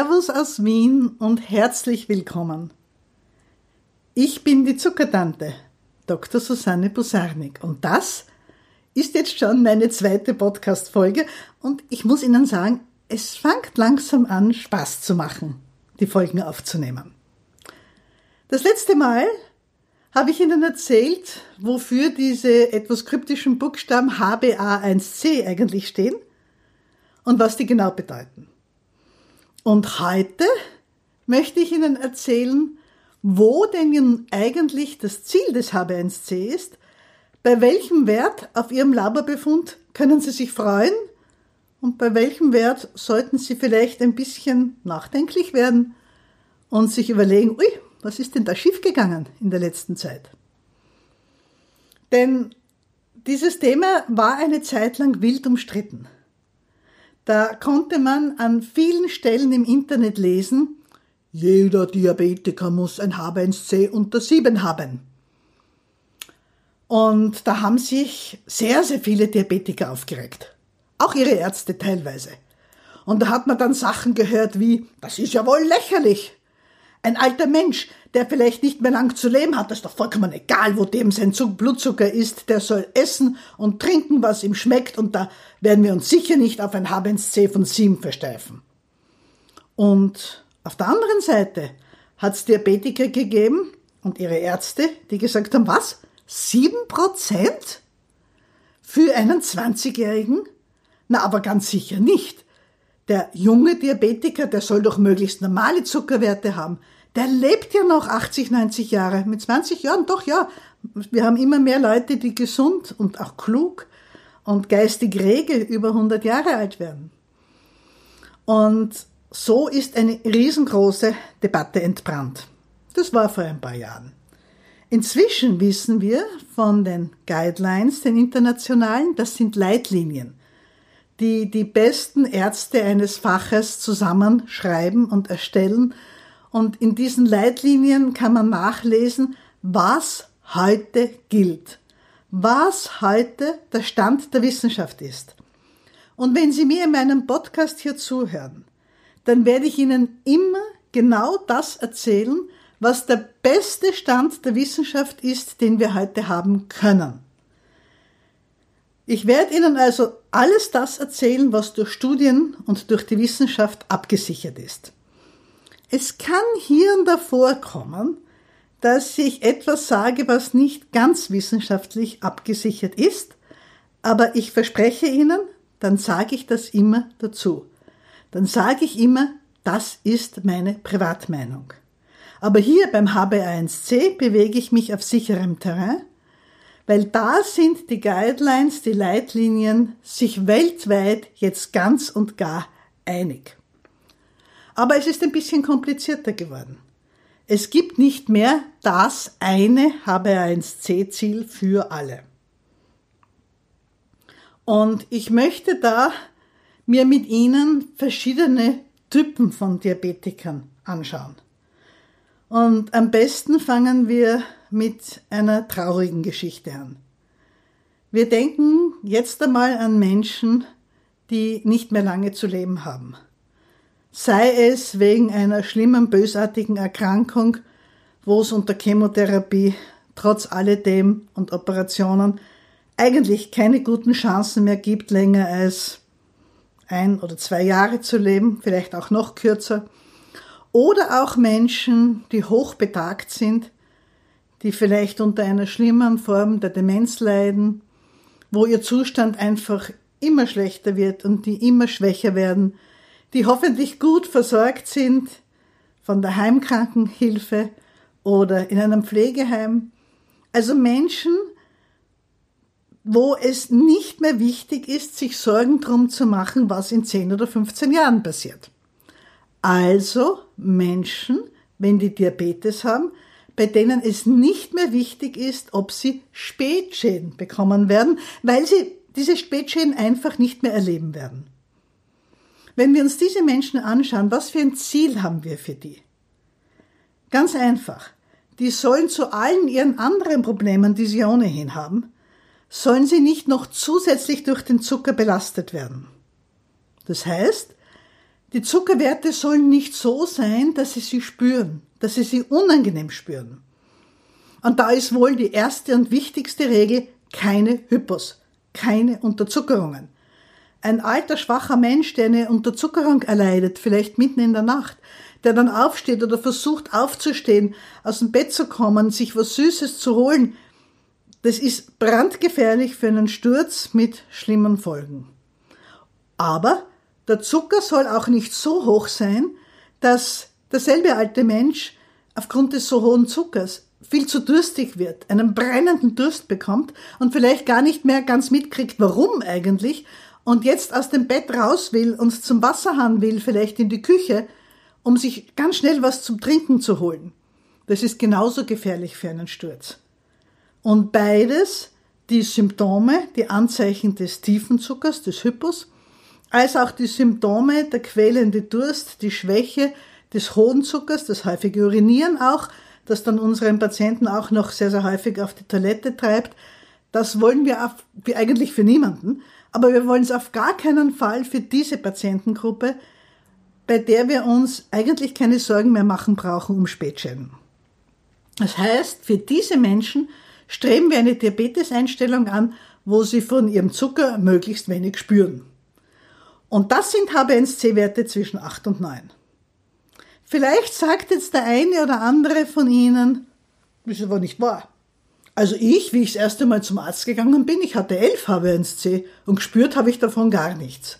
Servus aus Wien und herzlich willkommen. Ich bin die Zuckertante, Dr. Susanne Busarnik, und das ist jetzt schon meine zweite Podcast-Folge und ich muss Ihnen sagen, es fängt langsam an, Spaß zu machen, die Folgen aufzunehmen. Das letzte Mal habe ich Ihnen erzählt, wofür diese etwas kryptischen Buchstaben HBA1C eigentlich stehen und was die genau bedeuten. Und heute möchte ich Ihnen erzählen, wo denn nun eigentlich das Ziel des HB1C ist, bei welchem Wert auf Ihrem Laborbefund können Sie sich freuen und bei welchem Wert sollten Sie vielleicht ein bisschen nachdenklich werden und sich überlegen, ui, was ist denn da schiefgegangen in der letzten Zeit? Denn dieses Thema war eine Zeit lang wild umstritten. Da konnte man an vielen Stellen im Internet lesen, jeder Diabetiker muss ein H1C unter 7 haben. Und da haben sich sehr, sehr viele Diabetiker aufgeregt. Auch ihre Ärzte teilweise. Und da hat man dann Sachen gehört wie, das ist ja wohl lächerlich. Ein alter Mensch, der vielleicht nicht mehr lang zu leben hat, ist doch vollkommen egal, wo dem sein Blutzucker ist, der soll essen und trinken, was ihm schmeckt, und da werden wir uns sicher nicht auf ein H1C von 7 versteifen. Und auf der anderen Seite hat es Diabetiker gegeben und ihre Ärzte, die gesagt haben, was? 7 Prozent? Für einen 20-Jährigen? Na, aber ganz sicher nicht. Der junge Diabetiker, der soll doch möglichst normale Zuckerwerte haben der lebt ja noch 80, 90 Jahre. Mit 20 Jahren, doch ja. Wir haben immer mehr Leute, die gesund und auch klug und geistig rege über 100 Jahre alt werden. Und so ist eine riesengroße Debatte entbrannt. Das war vor ein paar Jahren. Inzwischen wissen wir von den Guidelines, den internationalen, das sind Leitlinien, die die besten Ärzte eines Faches zusammenschreiben und erstellen, und in diesen Leitlinien kann man nachlesen, was heute gilt, was heute der Stand der Wissenschaft ist. Und wenn Sie mir in meinem Podcast hier zuhören, dann werde ich Ihnen immer genau das erzählen, was der beste Stand der Wissenschaft ist, den wir heute haben können. Ich werde Ihnen also alles das erzählen, was durch Studien und durch die Wissenschaft abgesichert ist. Es kann hier und da vorkommen, dass ich etwas sage, was nicht ganz wissenschaftlich abgesichert ist, aber ich verspreche Ihnen, dann sage ich das immer dazu. Dann sage ich immer, das ist meine Privatmeinung. Aber hier beim HB1C bewege ich mich auf sicherem Terrain, weil da sind die Guidelines, die Leitlinien sich weltweit jetzt ganz und gar einig. Aber es ist ein bisschen komplizierter geworden. Es gibt nicht mehr das eine HB1C-Ziel für alle. Und ich möchte da mir mit Ihnen verschiedene Typen von Diabetikern anschauen. Und am besten fangen wir mit einer traurigen Geschichte an. Wir denken jetzt einmal an Menschen, die nicht mehr lange zu leben haben sei es wegen einer schlimmen, bösartigen Erkrankung, wo es unter Chemotherapie trotz alledem und Operationen eigentlich keine guten Chancen mehr gibt, länger als ein oder zwei Jahre zu leben, vielleicht auch noch kürzer. Oder auch Menschen, die hochbetagt sind, die vielleicht unter einer schlimmen Form der Demenz leiden, wo ihr Zustand einfach immer schlechter wird und die immer schwächer werden, die hoffentlich gut versorgt sind von der Heimkrankenhilfe oder in einem Pflegeheim. Also Menschen, wo es nicht mehr wichtig ist, sich Sorgen drum zu machen, was in 10 oder 15 Jahren passiert. Also Menschen, wenn die Diabetes haben, bei denen es nicht mehr wichtig ist, ob sie Spätschäden bekommen werden, weil sie diese Spätschäden einfach nicht mehr erleben werden. Wenn wir uns diese Menschen anschauen, was für ein Ziel haben wir für die? Ganz einfach. Die sollen zu allen ihren anderen Problemen, die sie ohnehin haben, sollen sie nicht noch zusätzlich durch den Zucker belastet werden. Das heißt, Die Zuckerwerte sollen nicht so sein, dass sie sie spüren, dass sie sie unangenehm spüren. Und da ist wohl die erste und wichtigste Regel keine Hypos, keine Unterzuckerungen. Ein alter, schwacher Mensch, der eine Unterzuckerung erleidet, vielleicht mitten in der Nacht, der dann aufsteht oder versucht aufzustehen, aus dem Bett zu kommen, sich was Süßes zu holen, das ist brandgefährlich für einen Sturz mit schlimmen Folgen. Aber der Zucker soll auch nicht so hoch sein, dass derselbe alte Mensch aufgrund des so hohen Zuckers viel zu durstig wird, einen brennenden Durst bekommt und vielleicht gar nicht mehr ganz mitkriegt, warum eigentlich, und jetzt aus dem Bett raus will und zum Wasserhahn will, vielleicht in die Küche, um sich ganz schnell was zum Trinken zu holen. Das ist genauso gefährlich für einen Sturz. Und beides, die Symptome, die Anzeichen des tiefen Zuckers, des Hypos, als auch die Symptome, der quälende Durst, die Schwäche des hohen Zuckers, das häufige Urinieren auch, das dann unseren Patienten auch noch sehr, sehr häufig auf die Toilette treibt, das wollen wir, auf, eigentlich für niemanden, aber wir wollen es auf gar keinen Fall für diese Patientengruppe, bei der wir uns eigentlich keine Sorgen mehr machen brauchen um Spätschäden. Das heißt, für diese Menschen streben wir eine Diabeteseinstellung an, wo sie von ihrem Zucker möglichst wenig spüren. Und das sind HbA1c-Werte zwischen 8 und 9. Vielleicht sagt jetzt der eine oder andere von Ihnen, das ist aber nicht wahr. Also ich, wie ich das erste Mal zum Arzt gegangen bin, ich hatte 11 HbA1c und gespürt habe ich davon gar nichts.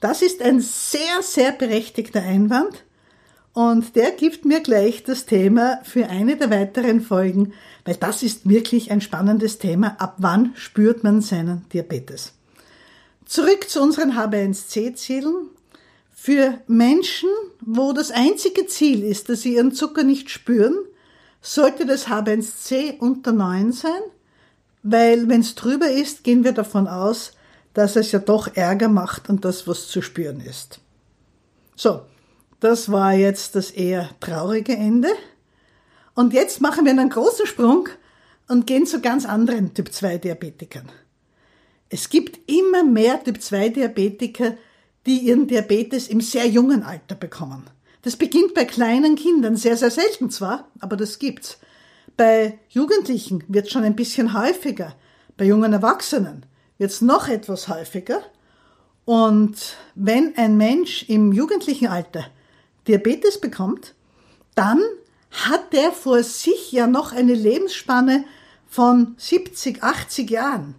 Das ist ein sehr, sehr berechtigter Einwand und der gibt mir gleich das Thema für eine der weiteren Folgen, weil das ist wirklich ein spannendes Thema. Ab wann spürt man seinen Diabetes? Zurück zu unseren HbA1c-Zielen. Für Menschen, wo das einzige Ziel ist, dass sie ihren Zucker nicht spüren, sollte das HbA1c unter 9 sein, weil wenn es drüber ist, gehen wir davon aus, dass es ja doch Ärger macht und das, was zu spüren ist. So, das war jetzt das eher traurige Ende. Und jetzt machen wir einen großen Sprung und gehen zu ganz anderen Typ-2-Diabetikern. Es gibt immer mehr Typ-2-Diabetiker, die ihren Diabetes im sehr jungen Alter bekommen. Das beginnt bei kleinen Kindern, sehr, sehr selten zwar, aber das gibt's. Bei Jugendlichen wird schon ein bisschen häufiger, bei jungen Erwachsenen wird es noch etwas häufiger. Und wenn ein Mensch im jugendlichen Alter Diabetes bekommt, dann hat der vor sich ja noch eine Lebensspanne von 70, 80 Jahren,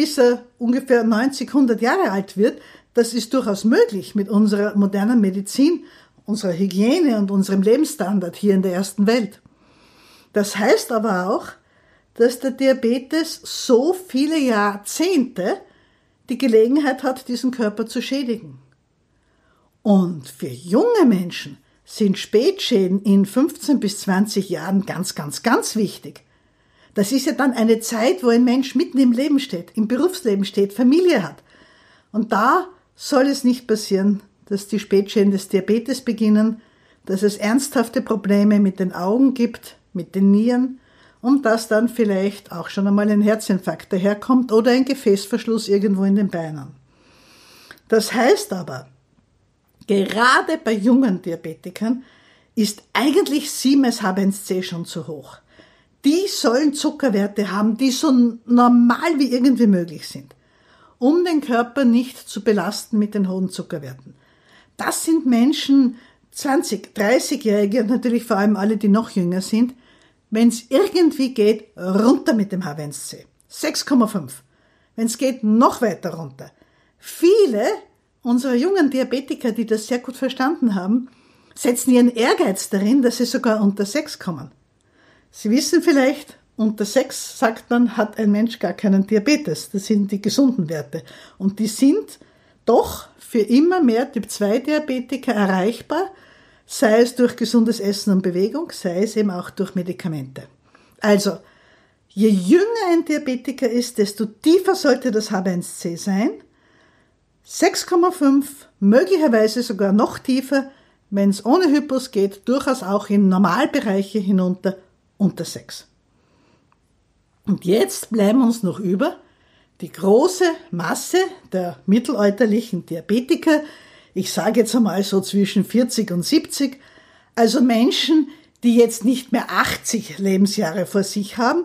bis er ungefähr 90, 100 Jahre alt wird. Das ist durchaus möglich mit unserer modernen Medizin, unserer Hygiene und unserem Lebensstandard hier in der ersten Welt. Das heißt aber auch, dass der Diabetes so viele Jahrzehnte die Gelegenheit hat, diesen Körper zu schädigen. Und für junge Menschen sind Spätschäden in 15 bis 20 Jahren ganz, ganz, ganz wichtig. Das ist ja dann eine Zeit, wo ein Mensch mitten im Leben steht, im Berufsleben steht, Familie hat. Und da soll es nicht passieren, dass die Spätschäden des Diabetes beginnen, dass es ernsthafte Probleme mit den Augen gibt, mit den Nieren und dass dann vielleicht auch schon einmal ein Herzinfarkt daherkommt oder ein Gefäßverschluss irgendwo in den Beinen. Das heißt aber, gerade bei jungen Diabetikern ist eigentlich 7-H1C schon zu hoch. Die sollen Zuckerwerte haben, die so normal wie irgendwie möglich sind, um den Körper nicht zu belasten mit den hohen Zuckerwerten. Das sind Menschen, 20, 30-Jährige und natürlich vor allem alle, die noch jünger sind, wenn es irgendwie geht, runter mit dem H1C. 6,5. Wenn es geht, noch weiter runter. Viele unserer jungen Diabetiker, die das sehr gut verstanden haben, setzen ihren Ehrgeiz darin, dass sie sogar unter 6 kommen. Sie wissen vielleicht, unter 6 sagt man, hat ein Mensch gar keinen Diabetes. Das sind die gesunden Werte. Und die sind doch für immer mehr Typ 2 Diabetiker erreichbar, sei es durch gesundes Essen und Bewegung, sei es eben auch durch Medikamente. Also, je jünger ein Diabetiker ist, desto tiefer sollte das H1C sein. 6,5, möglicherweise sogar noch tiefer, wenn es ohne Hypos geht, durchaus auch in Normalbereiche hinunter unter 6. Und jetzt bleiben uns noch über die große Masse der mittelalterlichen Diabetiker, ich sage jetzt einmal so zwischen 40 und 70, also Menschen, die jetzt nicht mehr 80 Lebensjahre vor sich haben,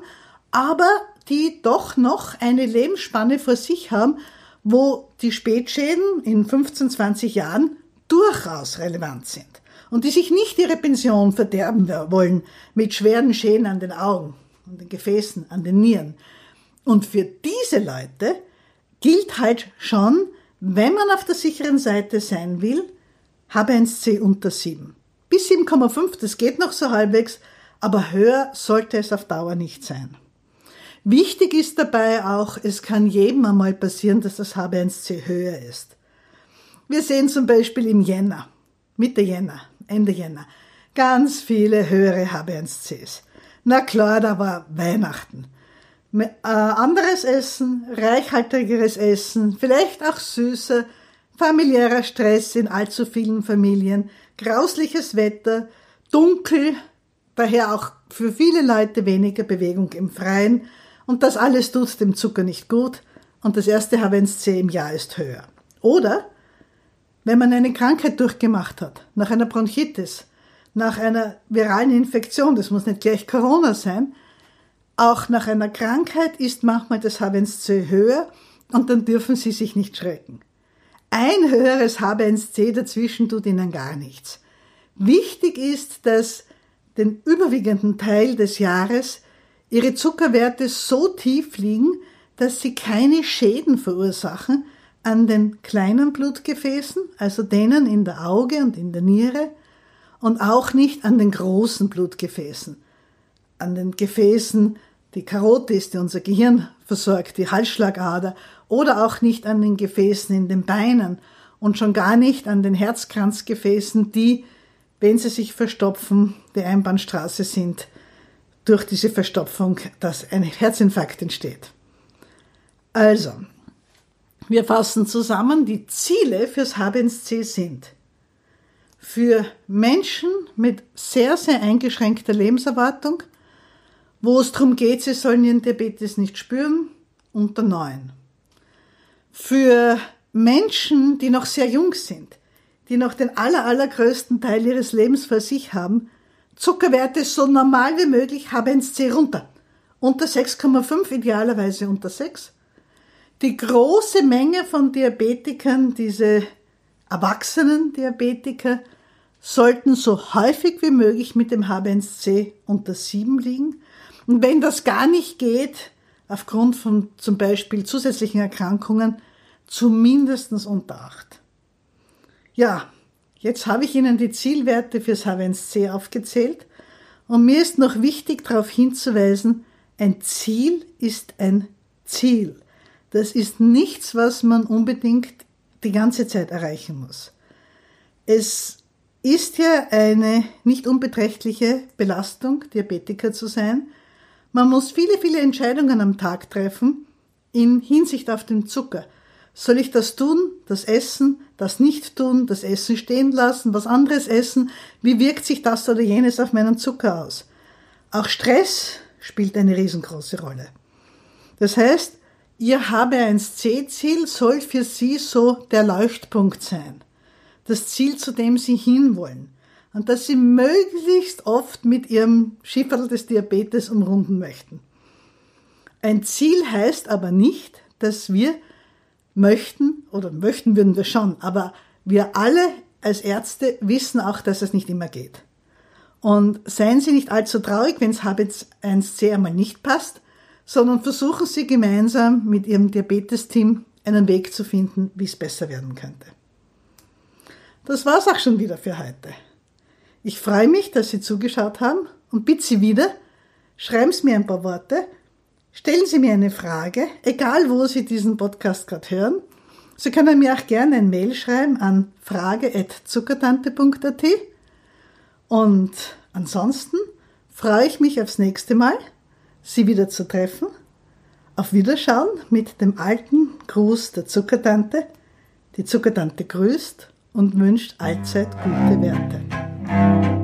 aber die doch noch eine Lebensspanne vor sich haben, wo die Spätschäden in 15, 20 Jahren durchaus relevant sind und die sich nicht ihre Pension verderben wollen mit schweren Schäden an den Augen, an den Gefäßen, an den Nieren. Und für diese Leute gilt halt schon, wenn man auf der sicheren Seite sein will, H1C unter 7. Bis 7,5, das geht noch so halbwegs, aber höher sollte es auf Dauer nicht sein. Wichtig ist dabei auch, es kann jedem einmal passieren, dass das HB1C höher ist. Wir sehen zum Beispiel im Jänner, Mitte Jänner, Ende Jänner, ganz viele höhere HB1Cs. Na klar, da war Weihnachten. Äh, anderes Essen, reichhaltigeres Essen, vielleicht auch süßer, familiärer Stress in allzu vielen Familien, grausliches Wetter, dunkel, daher auch für viele Leute weniger Bewegung im Freien, und das alles tut dem Zucker nicht gut und das erste H1C im Jahr ist höher. Oder wenn man eine Krankheit durchgemacht hat, nach einer Bronchitis, nach einer viralen Infektion, das muss nicht gleich Corona sein, auch nach einer Krankheit ist manchmal das H1C höher und dann dürfen Sie sich nicht schrecken. Ein höheres H1C dazwischen tut Ihnen gar nichts. Wichtig ist, dass den überwiegenden Teil des Jahres ihre Zuckerwerte so tief liegen, dass sie keine Schäden verursachen an den kleinen Blutgefäßen, also denen in der Auge und in der Niere, und auch nicht an den großen Blutgefäßen, an den Gefäßen, die Karotis, die unser Gehirn versorgt, die Halsschlagader, oder auch nicht an den Gefäßen in den Beinen und schon gar nicht an den Herzkranzgefäßen, die, wenn sie sich verstopfen, die Einbahnstraße sind durch diese Verstopfung, dass ein Herzinfarkt entsteht. Also, wir fassen zusammen, die Ziele fürs HbA1c sind für Menschen mit sehr, sehr eingeschränkter Lebenserwartung, wo es darum geht, sie sollen ihren Diabetes nicht spüren, unter neun. Für Menschen, die noch sehr jung sind, die noch den aller, allergrößten Teil ihres Lebens vor sich haben, Zuckerwerte so normal wie möglich, HbA1c runter. Unter 6,5, idealerweise unter 6. Die große Menge von Diabetikern, diese erwachsenen Diabetiker, sollten so häufig wie möglich mit dem HbA1c unter 7 liegen. Und wenn das gar nicht geht, aufgrund von zum Beispiel zusätzlichen Erkrankungen, zumindest unter 8. Ja, Jetzt habe ich Ihnen die Zielwerte fürs H1C aufgezählt und mir ist noch wichtig darauf hinzuweisen, ein Ziel ist ein Ziel. Das ist nichts, was man unbedingt die ganze Zeit erreichen muss. Es ist ja eine nicht unbeträchtliche Belastung, Diabetiker zu sein. Man muss viele, viele Entscheidungen am Tag treffen in Hinsicht auf den Zucker. Soll ich das tun, das essen, das nicht tun, das Essen stehen lassen, was anderes essen? Wie wirkt sich das oder jenes auf meinen Zucker aus? Auch Stress spielt eine riesengroße Rolle. Das heißt, Ihr HB1C-Ziel soll für Sie so der Leuchtpunkt sein. Das Ziel, zu dem Sie hinwollen. Und das Sie möglichst oft mit Ihrem Schifferl des Diabetes umrunden möchten. Ein Ziel heißt aber nicht, dass wir möchten, oder möchten würden wir schon, aber wir alle als Ärzte wissen auch, dass es nicht immer geht. Und seien Sie nicht allzu traurig, wenn es HB1C einmal nicht passt, sondern versuchen Sie gemeinsam mit Ihrem Diabetes-Team einen Weg zu finden, wie es besser werden könnte. Das war's auch schon wieder für heute. Ich freue mich, dass Sie zugeschaut haben und bitte Sie wieder, schreiben Sie mir ein paar Worte Stellen Sie mir eine Frage, egal wo Sie diesen Podcast gerade hören. Sie können mir auch gerne ein Mail schreiben an frage.zuckertante.at. Und ansonsten freue ich mich aufs nächste Mal, Sie wieder zu treffen. Auf Wiederschauen mit dem alten Gruß der Zuckertante. Die Zuckertante grüßt und wünscht allzeit gute Werte.